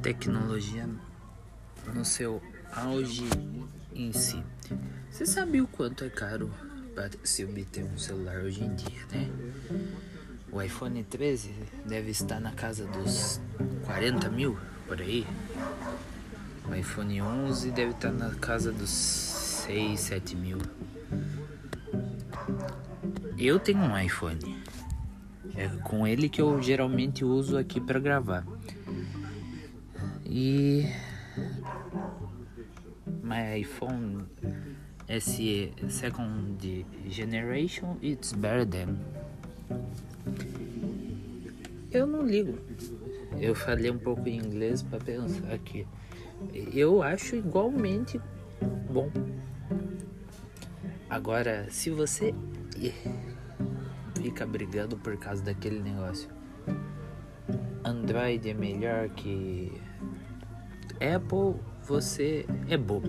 tecnologia no seu auge em si. Você sabe o quanto é caro para se obter um celular hoje em dia, né? O iPhone 13 deve estar na casa dos 40 mil por aí. O iPhone 11 deve estar na casa dos 6, 7 mil. Eu tenho um iPhone. É com ele que eu geralmente uso aqui para gravar. E my iPhone SE second generation it's better than. Eu não ligo. Eu falei um pouco em inglês para pensar aqui. Eu acho igualmente bom. Agora, se você fica brigando por causa daquele negócio, Android é melhor que Apple, você é bobo.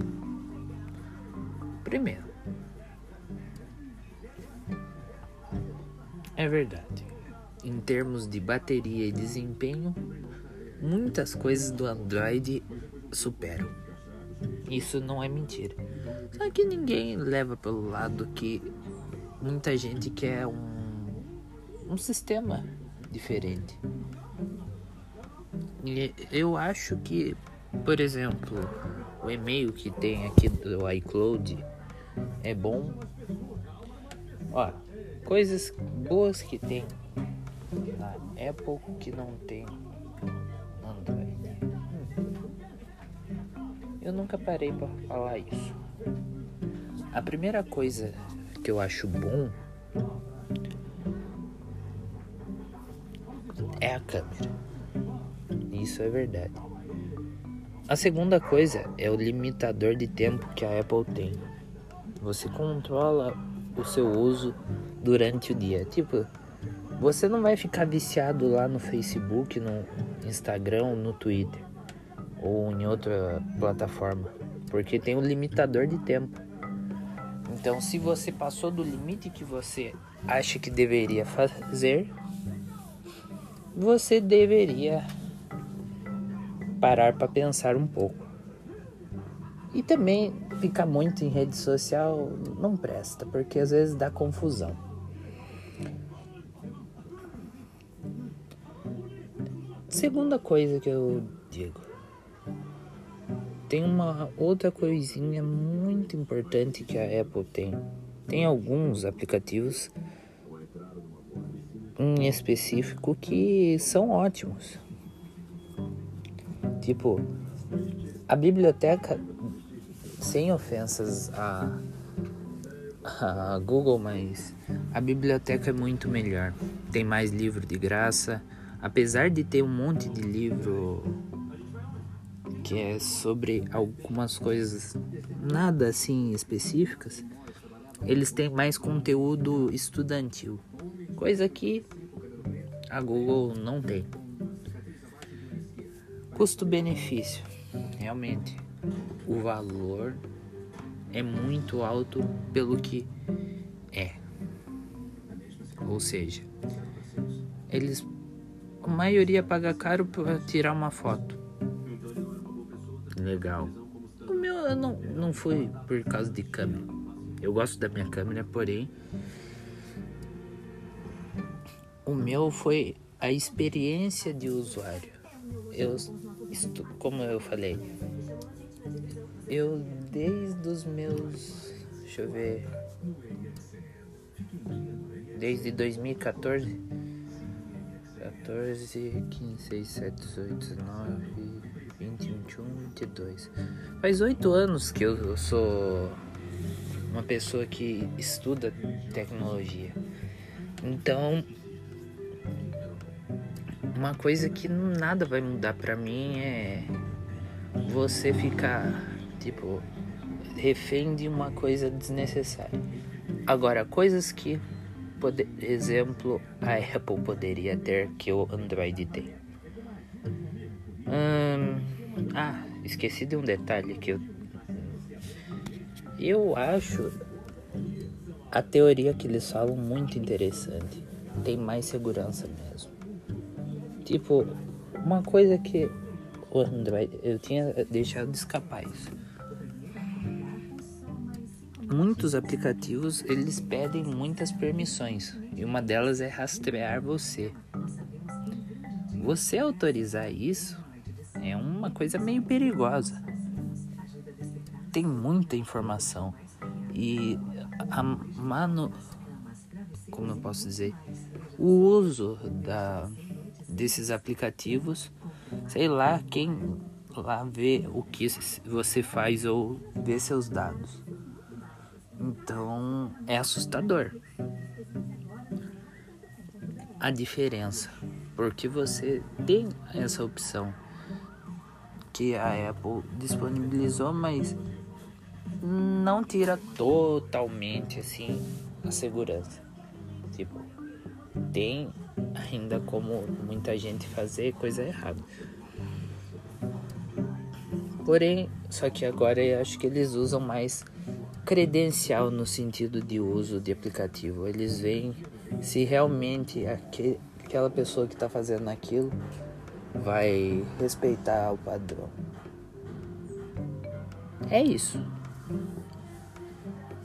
Primeiro, é verdade. Em termos de bateria e desempenho, muitas coisas do Android superam. Isso não é mentira. Só que ninguém leva pelo lado que muita gente quer um, um sistema diferente. Eu acho que, por exemplo, o e-mail que tem aqui do iCloud é bom. Ó, coisas boas que tem na Apple que não tem Android. Eu nunca parei para falar isso. A primeira coisa que eu acho bom a câmera. Isso é verdade. A segunda coisa é o limitador de tempo que a Apple tem. Você controla o seu uso durante o dia. Tipo, você não vai ficar viciado lá no Facebook, no Instagram, no Twitter ou em outra plataforma, porque tem um limitador de tempo. Então, se você passou do limite que você acha que deveria fazer, você deveria parar para pensar um pouco. E também ficar muito em rede social não presta, porque às vezes dá confusão. Segunda coisa que eu digo. Tem uma outra coisinha muito importante que a Apple tem. Tem alguns aplicativos em específico que são ótimos. Tipo, a biblioteca, sem ofensas a, a Google, mas a biblioteca é muito melhor. Tem mais livro de graça. Apesar de ter um monte de livro que é sobre algumas coisas nada assim específicas, eles têm mais conteúdo estudantil, coisa que a Google não tem. Custo-benefício, realmente, o valor é muito alto pelo que é. Ou seja, eles a maioria paga caro para tirar uma foto. Legal. O meu eu não, não foi por causa de câmera. Eu gosto da minha câmera, porém. O meu foi a experiência de usuário. Eu, como eu falei, eu desde os meus. Deixa eu ver. Desde 2014 14, 15, 16, 17, 18, 19, 20, 21, 22. Faz oito anos que eu sou uma pessoa que estuda tecnologia. Então, uma coisa que nada vai mudar pra mim é você ficar, tipo, refém de uma coisa desnecessária. Agora, coisas que por exemplo, a Apple poderia ter que o Android tem. Hum, ah, esqueci de um detalhe que eu. Eu acho a teoria que eles falam muito interessante. Tem mais segurança mesmo. Tipo, uma coisa que o Android, eu tinha deixado de escapar isso. Muitos aplicativos eles pedem muitas permissões e uma delas é rastrear você. Você autorizar isso é uma coisa meio perigosa. Tem muita informação e a mano como eu posso dizer, o uso da desses aplicativos, sei lá quem lá vê o que você faz ou vê seus dados. Então é assustador a diferença, porque você tem essa opção que a Apple disponibilizou, mas não tira totalmente assim a segurança. Tipo, tem ainda como muita gente fazer coisa errada. Porém, só que agora eu acho que eles usam mais credencial no sentido de uso de aplicativo. Eles veem se realmente aquela pessoa que está fazendo aquilo vai respeitar o padrão. É isso.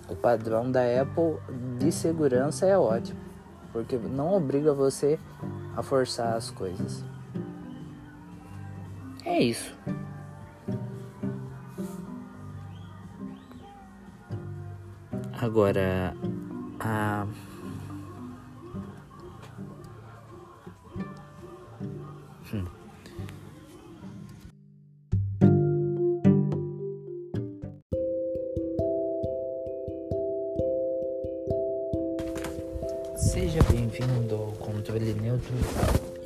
O padrão da Apple de segurança é ótimo, porque não obriga você a forçar as coisas. É isso. Agora, a hum.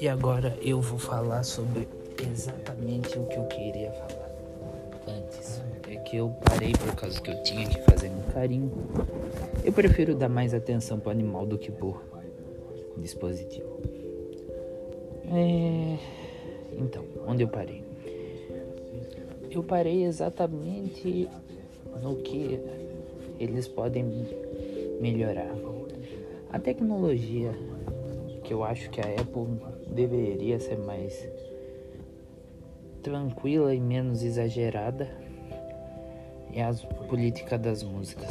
E agora eu vou falar sobre exatamente o que eu queria falar antes. É que eu parei por causa que eu tinha que fazer um carinho. Eu prefiro dar mais atenção para animal do que por dispositivo. É... Então, onde eu parei? Eu parei exatamente no que eles podem melhorar. A tecnologia que eu acho que a Apple deveria ser mais tranquila e menos exagerada é a política das músicas.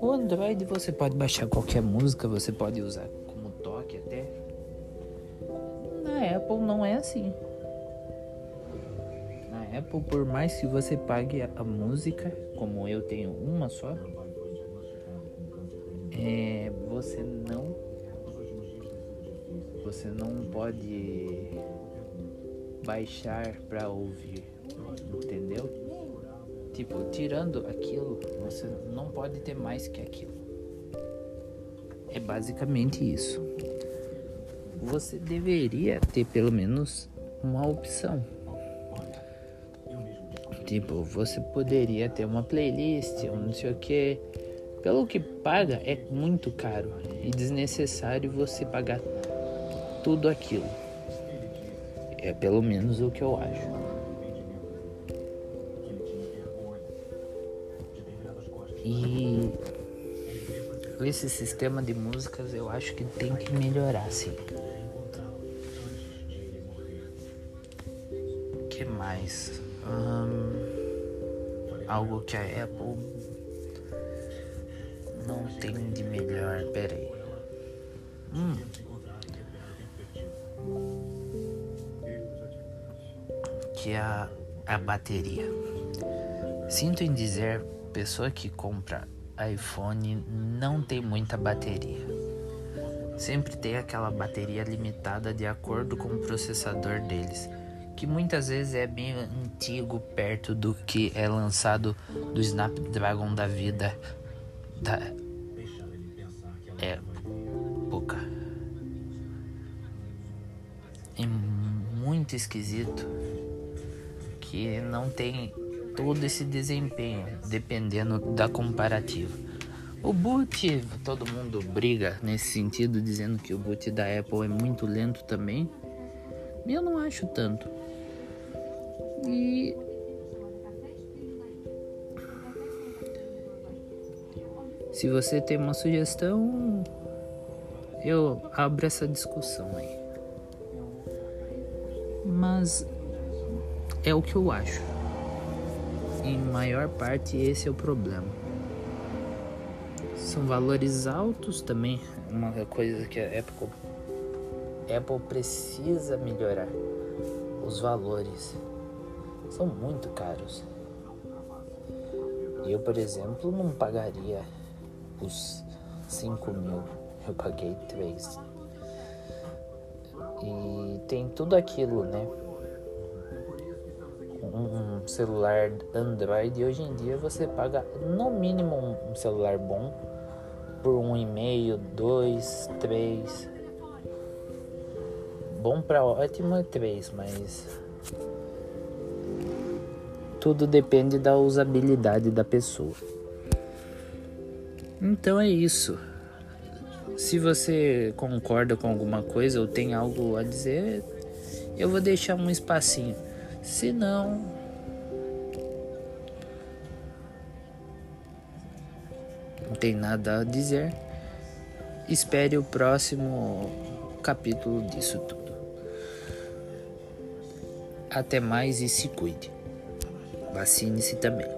O Android você pode baixar qualquer música, você pode usar como toque até. Na Apple não é assim. Na Apple, por mais que você pague a música, como eu tenho uma só, é, você não você não pode baixar para ouvir, entendeu? Tipo, tirando aquilo, você não pode ter mais que aquilo. É basicamente isso. Você deveria ter pelo menos uma opção. Tipo, você poderia ter uma playlist ou não sei o que pelo que paga, é muito caro e desnecessário você pagar tudo aquilo. É pelo menos o que eu acho. E esse sistema de músicas eu acho que tem que melhorar, sim. O que mais? algo que a Apple não tem de melhor, peraí. Hum. Que é a, a bateria. Sinto em dizer, pessoa que compra iPhone não tem muita bateria. Sempre tem aquela bateria limitada de acordo com o processador deles, que muitas vezes é bem antigo perto do que é lançado do Snapdragon da vida da é pouca. É muito esquisito que não tem todo esse desempenho dependendo da comparativa. O boot, todo mundo briga nesse sentido, dizendo que o boot da Apple é muito lento também. Eu não acho tanto. E Se você tem uma sugestão, eu abro essa discussão aí. Mas É o que eu acho. Em maior parte, esse é o problema. São valores altos também, uma coisa que a Apple, Apple precisa melhorar. Os valores são muito caros. Eu, por exemplo, não pagaria os 5 mil, eu paguei 3. E tem tudo aquilo, né? Um celular Android hoje em dia você paga no mínimo um celular bom por um e meio, dois, três. Bom para ótimo é três, mas tudo depende da usabilidade da pessoa. Então é isso. Se você concorda com alguma coisa ou tem algo a dizer, eu vou deixar um espacinho. Se não, não tem nada a dizer, espere o próximo capítulo disso tudo. Até mais e se cuide. Vacine-se também.